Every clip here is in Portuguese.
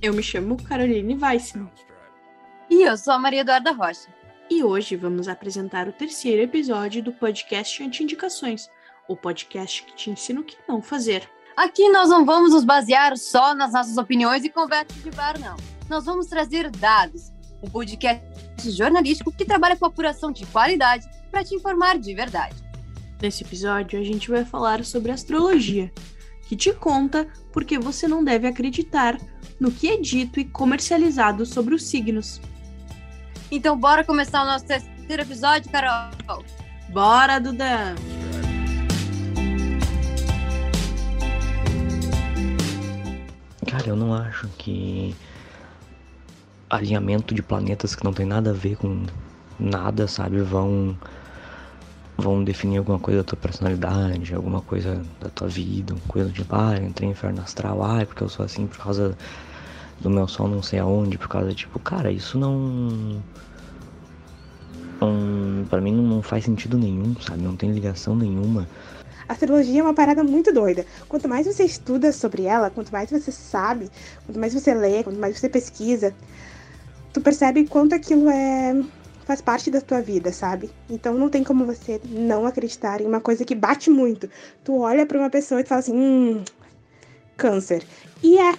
Eu me chamo Caroline Weissman. E eu sou a Maria Eduarda Rocha. E hoje vamos apresentar o terceiro episódio do podcast Anti-Indicações, o podcast que te ensina o que não fazer. Aqui nós não vamos nos basear só nas nossas opiniões e conversas de bar, não. Nós vamos trazer dados, um podcast jornalístico que trabalha com apuração de qualidade para te informar de verdade. Nesse episódio, a gente vai falar sobre astrologia, que te conta porque você não deve acreditar no que é dito e comercializado sobre os signos. Então, bora começar o nosso terceiro episódio, Carol? Bora, Duda! Cara, eu não acho que alinhamento de planetas que não tem nada a ver com nada, sabe, vão vão definir alguma coisa da tua personalidade, alguma coisa da tua vida, uma coisa de, ah, eu entrei em inferno astral, ah, é porque eu sou assim por causa do meu sol não sei aonde, por causa, tipo, cara, isso não... Um, para mim não faz sentido nenhum, sabe? Não tem ligação nenhuma. A astrologia é uma parada muito doida. Quanto mais você estuda sobre ela, quanto mais você sabe, quanto mais você lê, quanto mais você pesquisa, tu percebe quanto aquilo é faz parte da tua vida, sabe? Então não tem como você não acreditar em uma coisa que bate muito. Tu olha para uma pessoa e tu fala assim, hum, câncer. E é.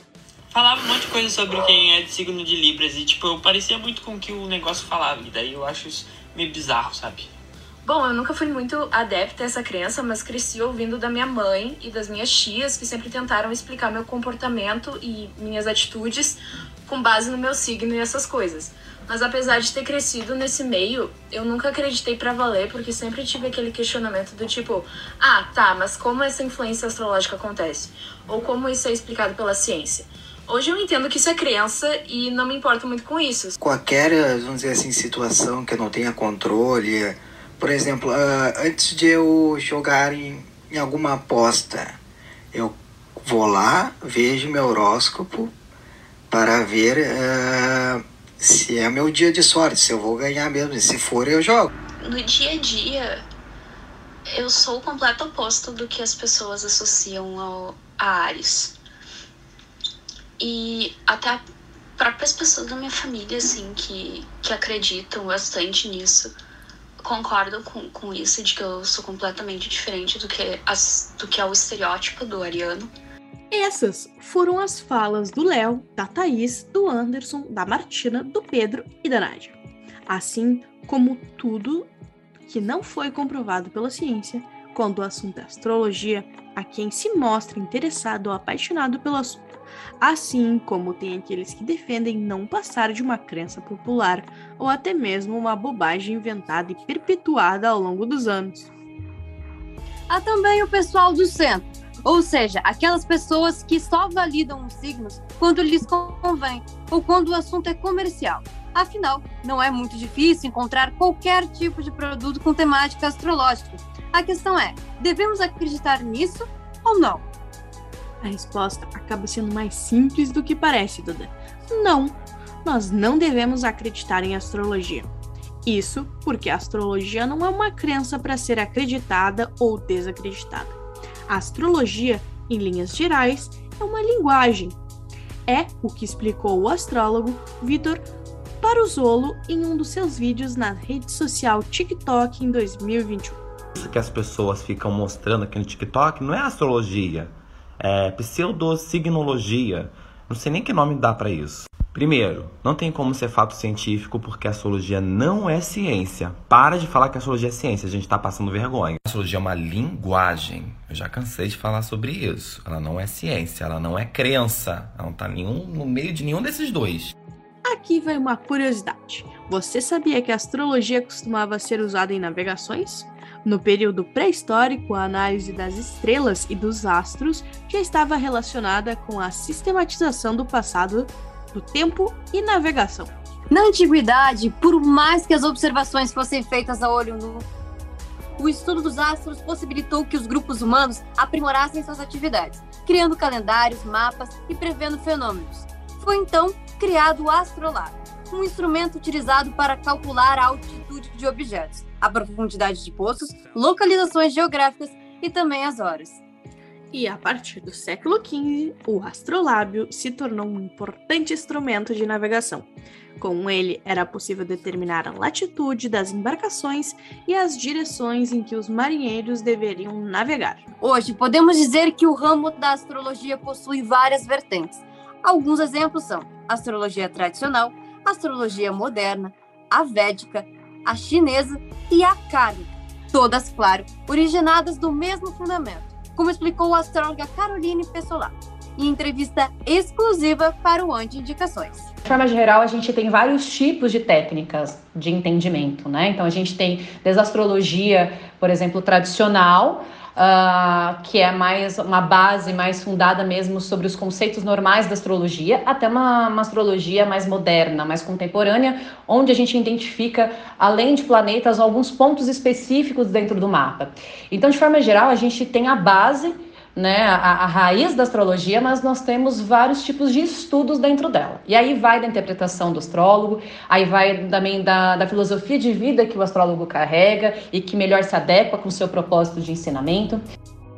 Falava um monte de coisa sobre quem é de signo de Libras e, tipo, eu parecia muito com o que o negócio falava. E daí eu acho isso meio bizarro, sabe? Bom, eu nunca fui muito adepta a essa crença, mas cresci ouvindo da minha mãe e das minhas tias que sempre tentaram explicar meu comportamento e minhas atitudes com base no meu signo e essas coisas. Mas apesar de ter crescido nesse meio, eu nunca acreditei para valer, porque sempre tive aquele questionamento do tipo: ah, tá, mas como essa influência astrológica acontece? Ou como isso é explicado pela ciência? Hoje eu entendo que isso é crença e não me importo muito com isso. Qualquer, vamos dizer assim, situação que eu não tenha controle, por exemplo, uh, antes de eu jogar em, em alguma aposta, eu vou lá, vejo meu horóscopo, para ver uh, se é meu dia de sorte, se eu vou ganhar mesmo. E se for, eu jogo. No dia a dia, eu sou o completo oposto do que as pessoas associam ao, a Ares. E até próprias pessoas da minha família, assim, que, que acreditam bastante nisso, concordam com, com isso, de que eu sou completamente diferente do que, as, do que é o estereótipo do ariano. Essas foram as falas do Léo, da Thaís, do Anderson, da Martina, do Pedro e da Nádia. Assim como tudo que não foi comprovado pela ciência, quando o assunto é astrologia, a quem se mostra interessado ou apaixonado pelo assunto. Assim como tem aqueles que defendem não passar de uma crença popular ou até mesmo uma bobagem inventada e perpetuada ao longo dos anos. Há também o pessoal do centro ou seja, aquelas pessoas que só validam os signos quando lhes convém ou quando o assunto é comercial. Afinal, não é muito difícil encontrar qualquer tipo de produto com temática astrológica. A questão é: devemos acreditar nisso ou não? A resposta acaba sendo mais simples do que parece, Duda. Não, nós não devemos acreditar em astrologia. Isso porque a astrologia não é uma crença para ser acreditada ou desacreditada. A astrologia, em linhas gerais, é uma linguagem. É o que explicou o astrólogo Vitor Paruzolo em um dos seus vídeos na rede social TikTok em 2021. Isso que as pessoas ficam mostrando aqui no TikTok não é astrologia, é pseudosignologia. Não sei nem que nome dá para isso. Primeiro, não tem como ser fato científico porque a astrologia não é ciência. Para de falar que a astrologia é ciência, a gente está passando vergonha. A astrologia é uma linguagem. Eu já cansei de falar sobre isso. Ela não é ciência, ela não é crença. Ela não está nenhum, no meio de nenhum desses dois. Aqui vai uma curiosidade. Você sabia que a astrologia costumava ser usada em navegações? No período pré-histórico, a análise das estrelas e dos astros já estava relacionada com a sistematização do passado do tempo e navegação. Na antiguidade, por mais que as observações fossem feitas a olho nu, o estudo dos astros possibilitou que os grupos humanos aprimorassem suas atividades, criando calendários, mapas e prevendo fenômenos. Foi então criado o astrolar, um instrumento utilizado para calcular a altitude de objetos, a profundidade de poços, localizações geográficas e também as horas. E a partir do século XV, o astrolábio se tornou um importante instrumento de navegação. Com ele, era possível determinar a latitude das embarcações e as direções em que os marinheiros deveriam navegar. Hoje, podemos dizer que o ramo da astrologia possui várias vertentes. Alguns exemplos são astrologia tradicional, astrologia moderna, a védica, a chinesa e a kármica. Todas, claro, originadas do mesmo fundamento, como explicou a astróloga Caroline Pessolaro em entrevista exclusiva para o Anti Indicações. De forma geral, a gente tem vários tipos de técnicas de entendimento, né? Então, a gente tem desde a astrologia, por exemplo, tradicional, Uh, que é mais uma base mais fundada mesmo sobre os conceitos normais da astrologia, até uma, uma, astrologia mais moderna, mais contemporânea, onde a gente identifica, além de planetas, alguns pontos específicos dentro do mapa. Então, de forma geral, a gente tem a base né, a, a, raiz da astrologia, mas nós temos vários tipos de estudos dentro dela. E aí vai da interpretação do astrólogo, aí vai também da, da filosofia de vida que o astrólogo carrega e que melhor se adequa com o seu propósito de ensinamento.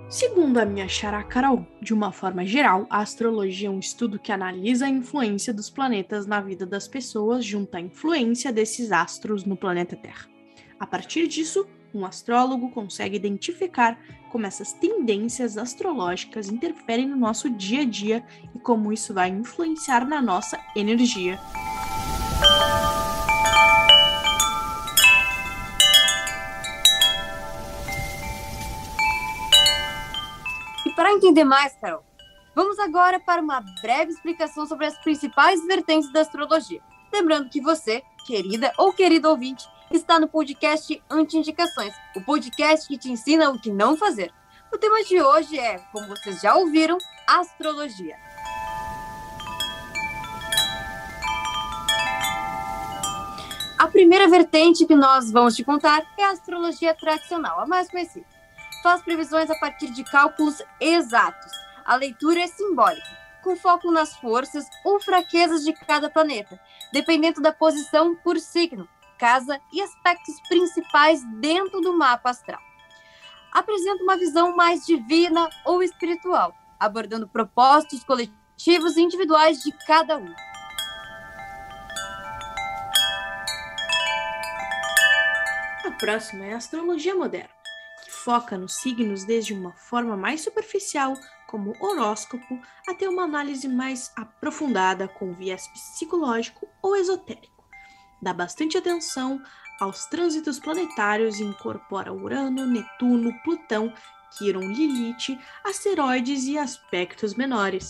Segundo a minha xará Carol, de uma forma geral, a astrologia é um estudo que analisa a influência dos planetas na vida das pessoas junto à influência desses astros no planeta Terra. A partir disso, um astrólogo consegue identificar como essas tendências astrológicas interferem no nosso dia a dia e como isso vai influenciar na nossa energia. E para entender mais, Carol, vamos agora para uma breve explicação sobre as principais vertentes da astrologia. Lembrando que você, querida ou querido ouvinte, está no podcast Anti-Indicações, o podcast que te ensina o que não fazer. O tema de hoje é, como vocês já ouviram, astrologia. A primeira vertente que nós vamos te contar é a astrologia tradicional, a mais conhecida. Faz previsões a partir de cálculos exatos. A leitura é simbólica, com foco nas forças ou fraquezas de cada planeta, dependendo da posição por signo, casa e aspectos principais dentro do mapa astral. Apresenta uma visão mais divina ou espiritual, abordando propósitos coletivos e individuais de cada um. A próxima é a astrologia moderna, que foca nos signos desde uma forma mais superficial, como horóscopo, até uma análise mais aprofundada com viés psicológico ou esotérico dá bastante atenção aos trânsitos planetários e incorpora Urano, Netuno, Plutão, Quiron, Lilith, asteroides e aspectos menores.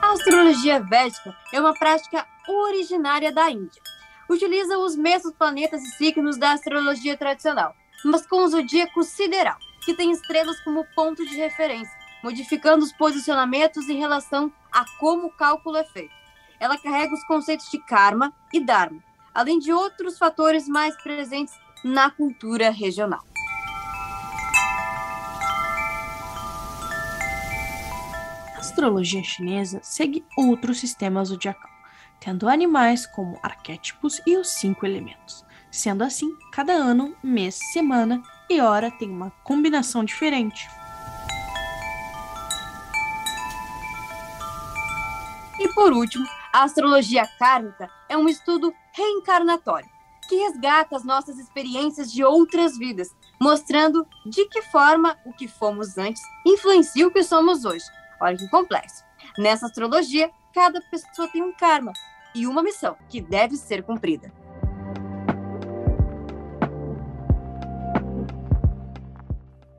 A astrologia védica é uma prática originária da Índia. Utiliza os mesmos planetas e signos da astrologia tradicional, mas com o zodíaco sideral, que tem estrelas como ponto de referência, modificando os posicionamentos em relação a como o cálculo é feito. Ela carrega os conceitos de karma e dharma, além de outros fatores mais presentes na cultura regional. A astrologia chinesa segue outro sistema zodiacal, tendo animais como arquétipos e os cinco elementos. Sendo assim, cada ano, mês, semana e hora tem uma combinação diferente. Por último, a astrologia kármica é um estudo reencarnatório que resgata as nossas experiências de outras vidas, mostrando de que forma o que fomos antes influencia o que somos hoje. Olha que complexo. Nessa astrologia, cada pessoa tem um karma e uma missão que deve ser cumprida.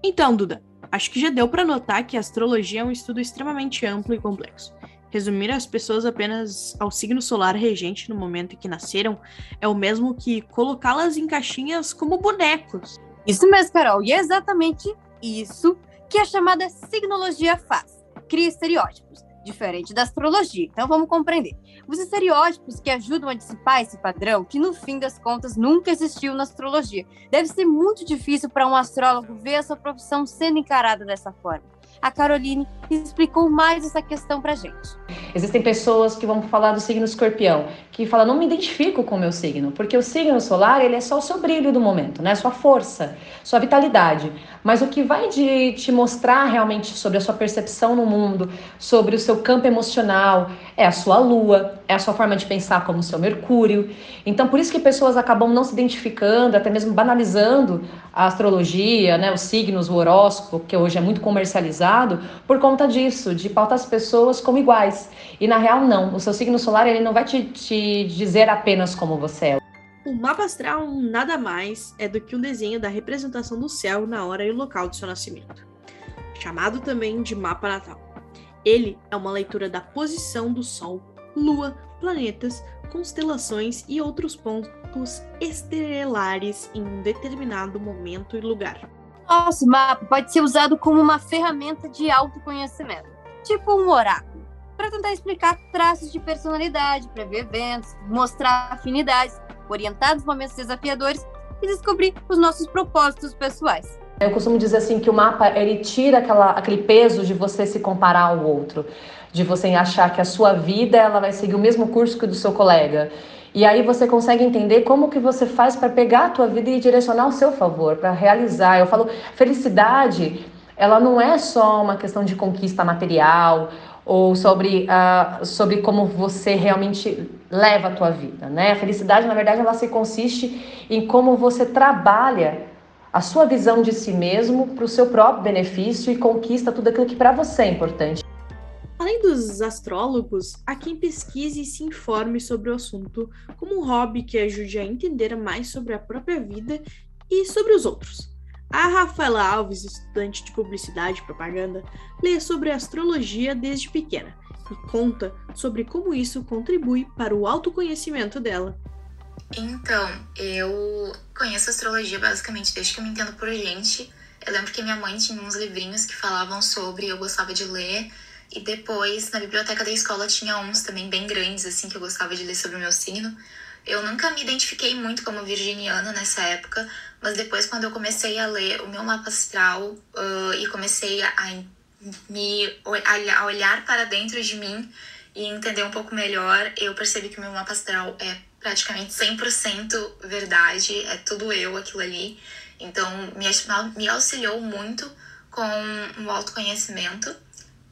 Então, Duda, acho que já deu para notar que a astrologia é um estudo extremamente amplo e complexo. Resumir as pessoas apenas ao signo solar regente no momento em que nasceram é o mesmo que colocá-las em caixinhas como bonecos. Isso mesmo, Carol, e é exatamente isso que a chamada signologia faz. Cria estereótipos, diferente da astrologia. Então vamos compreender. Os estereótipos que ajudam a dissipar esse padrão, que no fim das contas nunca existiu na astrologia. Deve ser muito difícil para um astrólogo ver a sua profissão sendo encarada dessa forma. A Caroline explicou mais essa questão pra gente. Existem pessoas que vão falar do signo escorpião, que falam, não me identifico com o meu signo, porque o signo solar, ele é só o seu brilho do momento, né? Sua força, sua vitalidade. Mas o que vai de te mostrar realmente sobre a sua percepção no mundo, sobre o seu campo emocional, é a sua lua, é a sua forma de pensar como o seu mercúrio. Então, por isso que pessoas acabam não se identificando, até mesmo banalizando a astrologia, né, os signos, o horóscopo, que hoje é muito comercializado, por conta disso, de pautar as pessoas como iguais. E na real, não. O seu signo solar, ele não vai te, te dizer apenas como você é. O mapa astral nada mais é do que um desenho da representação do céu na hora e local do seu nascimento, chamado também de mapa natal. Ele é uma leitura da posição do Sol, Lua, planetas, constelações e outros pontos estelares em um determinado momento e lugar. Nosso mapa pode ser usado como uma ferramenta de autoconhecimento, tipo um oráculo, para tentar explicar traços de personalidade, prever eventos, mostrar afinidades, orientar nos momentos desafiadores e descobrir os nossos propósitos pessoais. Eu costumo dizer assim que o mapa ele tira aquela, aquele peso de você se comparar ao outro, de você achar que a sua vida ela vai seguir o mesmo curso que o do seu colega. E aí você consegue entender como que você faz para pegar a tua vida e direcionar ao seu favor, para realizar. Eu falo, felicidade, ela não é só uma questão de conquista material ou sobre, uh, sobre como você realmente leva a tua vida, né? A felicidade, na verdade, ela se consiste em como você trabalha a sua visão de si mesmo para o seu próprio benefício e conquista tudo aquilo que para você é importante. Além dos astrólogos, há quem pesquise e se informe sobre o assunto como um hobby que ajude a entender mais sobre a própria vida e sobre os outros. A Rafaela Alves, estudante de publicidade e propaganda, lê sobre astrologia desde pequena e conta sobre como isso contribui para o autoconhecimento dela. Então, eu conheço astrologia basicamente desde que eu me entendo por gente. Eu lembro que minha mãe tinha uns livrinhos que falavam sobre, eu gostava de ler. E depois, na biblioteca da escola, tinha uns também bem grandes, assim, que eu gostava de ler sobre o meu signo. Eu nunca me identifiquei muito como virginiana nessa época, mas depois, quando eu comecei a ler o meu mapa astral uh, e comecei a, a me a olhar para dentro de mim e entender um pouco melhor, eu percebi que o meu mapa astral é praticamente 100% verdade, é tudo eu aquilo ali. Então, me, me auxiliou muito com o autoconhecimento.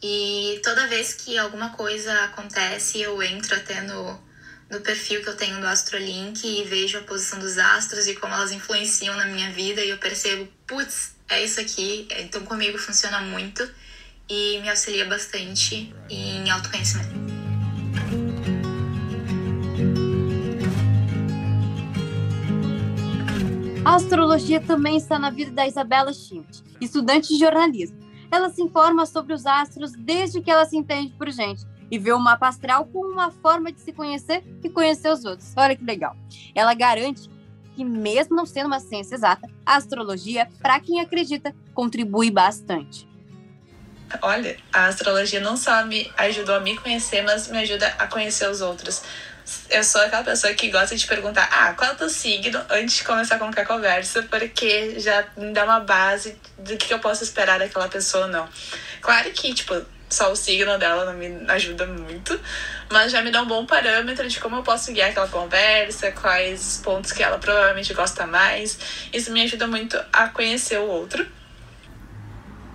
E toda vez que alguma coisa acontece, eu entro até no, no perfil que eu tenho do Astrolink e vejo a posição dos astros e como elas influenciam na minha vida e eu percebo, putz, é isso aqui. Então comigo funciona muito e me auxilia bastante em autoconhecimento. A astrologia também está na vida da Isabela Schmidt, estudante de jornalismo. Ela se informa sobre os astros desde que ela se entende por gente e vê o mapa astral como uma forma de se conhecer e conhecer os outros. Olha que legal. Ela garante que, mesmo não sendo uma ciência exata, a astrologia, para quem acredita, contribui bastante. Olha, a astrologia não só me ajudou a me conhecer, mas me ajuda a conhecer os outros eu sou aquela pessoa que gosta de perguntar, ah, qual é o teu signo antes de começar qualquer conversa, porque já me dá uma base do que eu posso esperar daquela pessoa ou não. Claro que, tipo, só o signo dela não me ajuda muito, mas já me dá um bom parâmetro de como eu posso guiar aquela conversa, quais pontos que ela provavelmente gosta mais. Isso me ajuda muito a conhecer o outro.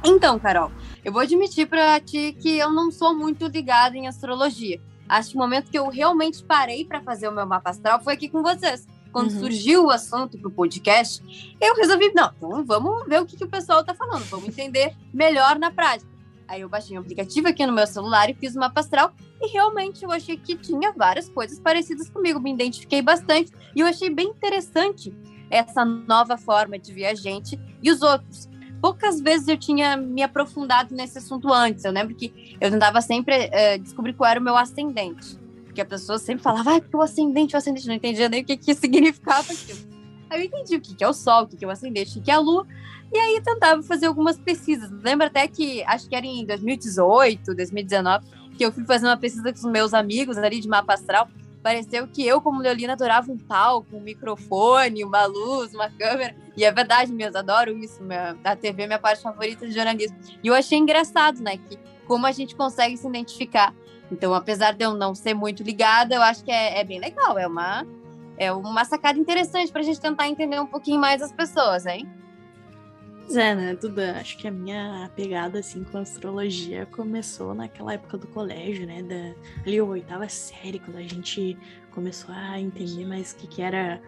Então, Carol, eu vou admitir para ti que eu não sou muito ligada em astrologia. Acho que o momento que eu realmente parei para fazer o meu mapa astral foi aqui com vocês. Quando uhum. surgiu o assunto pro podcast, eu resolvi, não, então vamos ver o que, que o pessoal tá falando, vamos entender melhor na prática. Aí eu baixei um aplicativo aqui no meu celular e fiz o mapa astral e realmente eu achei que tinha várias coisas parecidas comigo, me identifiquei bastante e eu achei bem interessante essa nova forma de ver a gente e os outros poucas vezes eu tinha me aprofundado nesse assunto antes. Eu lembro que eu tentava sempre é, descobrir qual era o meu ascendente. Porque a pessoa sempre falava, ah, porque o ascendente, o ascendente, não entendia nem o que, que significava aquilo. Aí eu entendi o que, que é o Sol, o que, que é o ascendente, o que é a Lua. E aí tentava fazer algumas pesquisas. Lembro até que, acho que era em 2018, 2019, que eu fui fazer uma pesquisa com os meus amigos ali de mapa astral. pareceu que eu, como Leolina, adorava um palco, um microfone, uma luz, uma câmera. E é verdade mesmo, adoro isso. A TV é minha parte favorita de jornalismo. E eu achei engraçado, né? Que como a gente consegue se identificar. Então, apesar de eu não ser muito ligada, eu acho que é, é bem legal. É uma, é uma sacada interessante para a gente tentar entender um pouquinho mais as pessoas, hein? Pois é, né, Duda? Acho que a minha pegada, assim, com astrologia começou naquela época do colégio, né? Da, ali, oitava série, quando a gente começou a entender mais o que, que era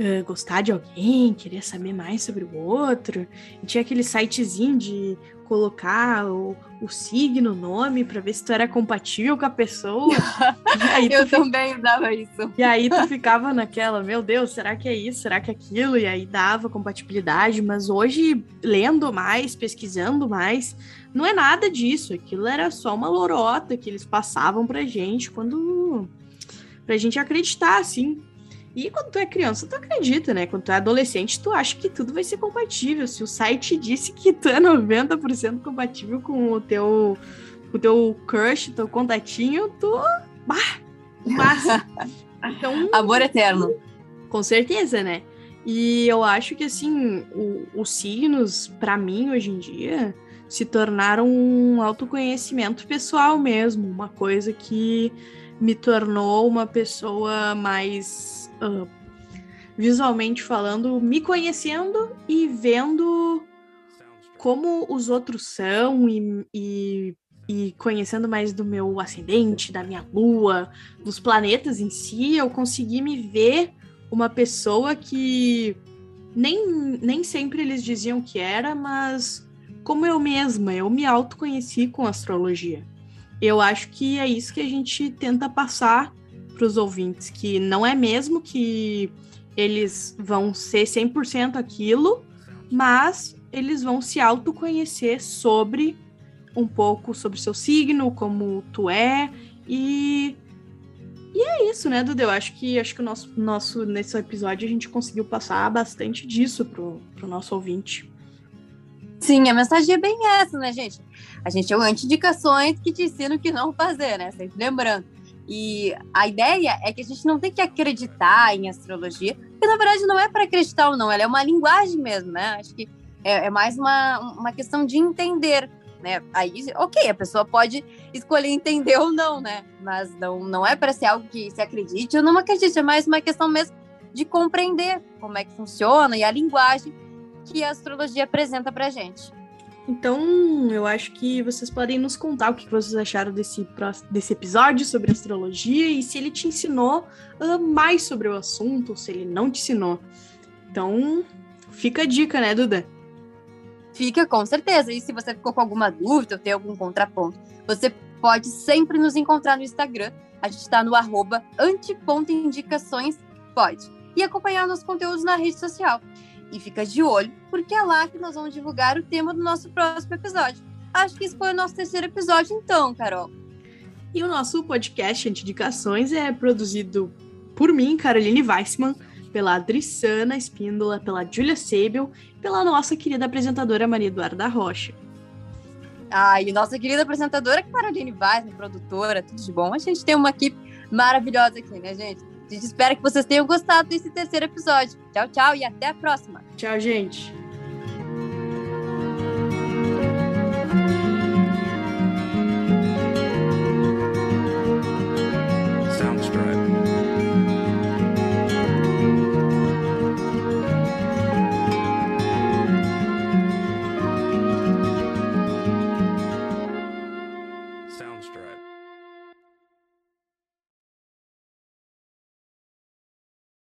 uh, gostar de alguém, querer saber mais sobre o outro. E tinha aquele sitezinho de colocar o, o signo, o nome, para ver se tu era compatível com a pessoa. eu também dava isso. E aí tu ficava naquela, meu Deus, será que é isso? Será que é aquilo? E aí dava compatibilidade, mas hoje, lendo mais, pesquisando mais, não é nada disso. Aquilo era só uma lorota que eles passavam pra gente quando. pra gente acreditar, assim. E quando tu é criança, tu acredita, né? Quando tu é adolescente, tu acha que tudo vai ser compatível. Se o site disse que tu é 90% compatível com o teu, o teu crush, teu contatinho, tu. Bah! Massa! Então. Amor eterno. Com certeza, né? E eu acho que, assim, o, os signos, para mim, hoje em dia, se tornaram um autoconhecimento pessoal mesmo. Uma coisa que me tornou uma pessoa mais uh, visualmente falando, me conhecendo e vendo como os outros são e, e, e, conhecendo mais do meu ascendente, da minha lua, dos planetas em si, eu consegui me ver uma pessoa que nem, nem sempre eles diziam que era, mas como eu mesma, eu me autoconheci com astrologia. Eu acho que é isso que a gente tenta passar para os ouvintes, que não é mesmo que eles vão ser 100% aquilo, mas eles vão se autoconhecer sobre um pouco sobre seu signo, como tu é, e e é isso, né, Dudu? Eu acho que acho que o nosso, nosso nesse episódio a gente conseguiu passar bastante disso pro, pro nosso ouvinte. Sim, a mensagem é bem essa, né, gente? A gente é o anti-indicações que te ensina o que não fazer, né? Sempre lembrando. E a ideia é que a gente não tem que acreditar em astrologia, porque na verdade não é para acreditar ou não, ela é uma linguagem mesmo, né? Acho que é, é mais uma, uma questão de entender, né? Aí, ok, a pessoa pode escolher entender ou não, né? Mas não, não é para ser algo que se acredite ou não acredite, é mais uma questão mesmo de compreender como é que funciona e a linguagem que a astrologia apresenta para gente. Então, eu acho que vocês podem nos contar o que vocês acharam desse, desse episódio sobre astrologia e se ele te ensinou uh, mais sobre o assunto, ou se ele não te ensinou. Então, fica a dica, né, Duda? Fica, com certeza. E se você ficou com alguma dúvida ou tem algum contraponto, você pode sempre nos encontrar no Instagram. A gente está no arroba antipontoindicações, pode. E acompanhar nossos conteúdos na rede social. E fica de olho, porque é lá que nós vamos divulgar o tema do nosso próximo episódio. Acho que esse foi o nosso terceiro episódio, então, Carol. E o nosso podcast Indicações é produzido por mim, Caroline Weissman, pela Adrissana Espíndola, pela Julia Sebel e pela nossa querida apresentadora Maria Eduarda Rocha. Ah, e nossa querida apresentadora Caroline Weissman, produtora, tudo de bom. A gente tem uma equipe maravilhosa aqui, né, gente? Gente espera que vocês tenham gostado desse terceiro episódio. Tchau, tchau e até a próxima. Tchau, gente.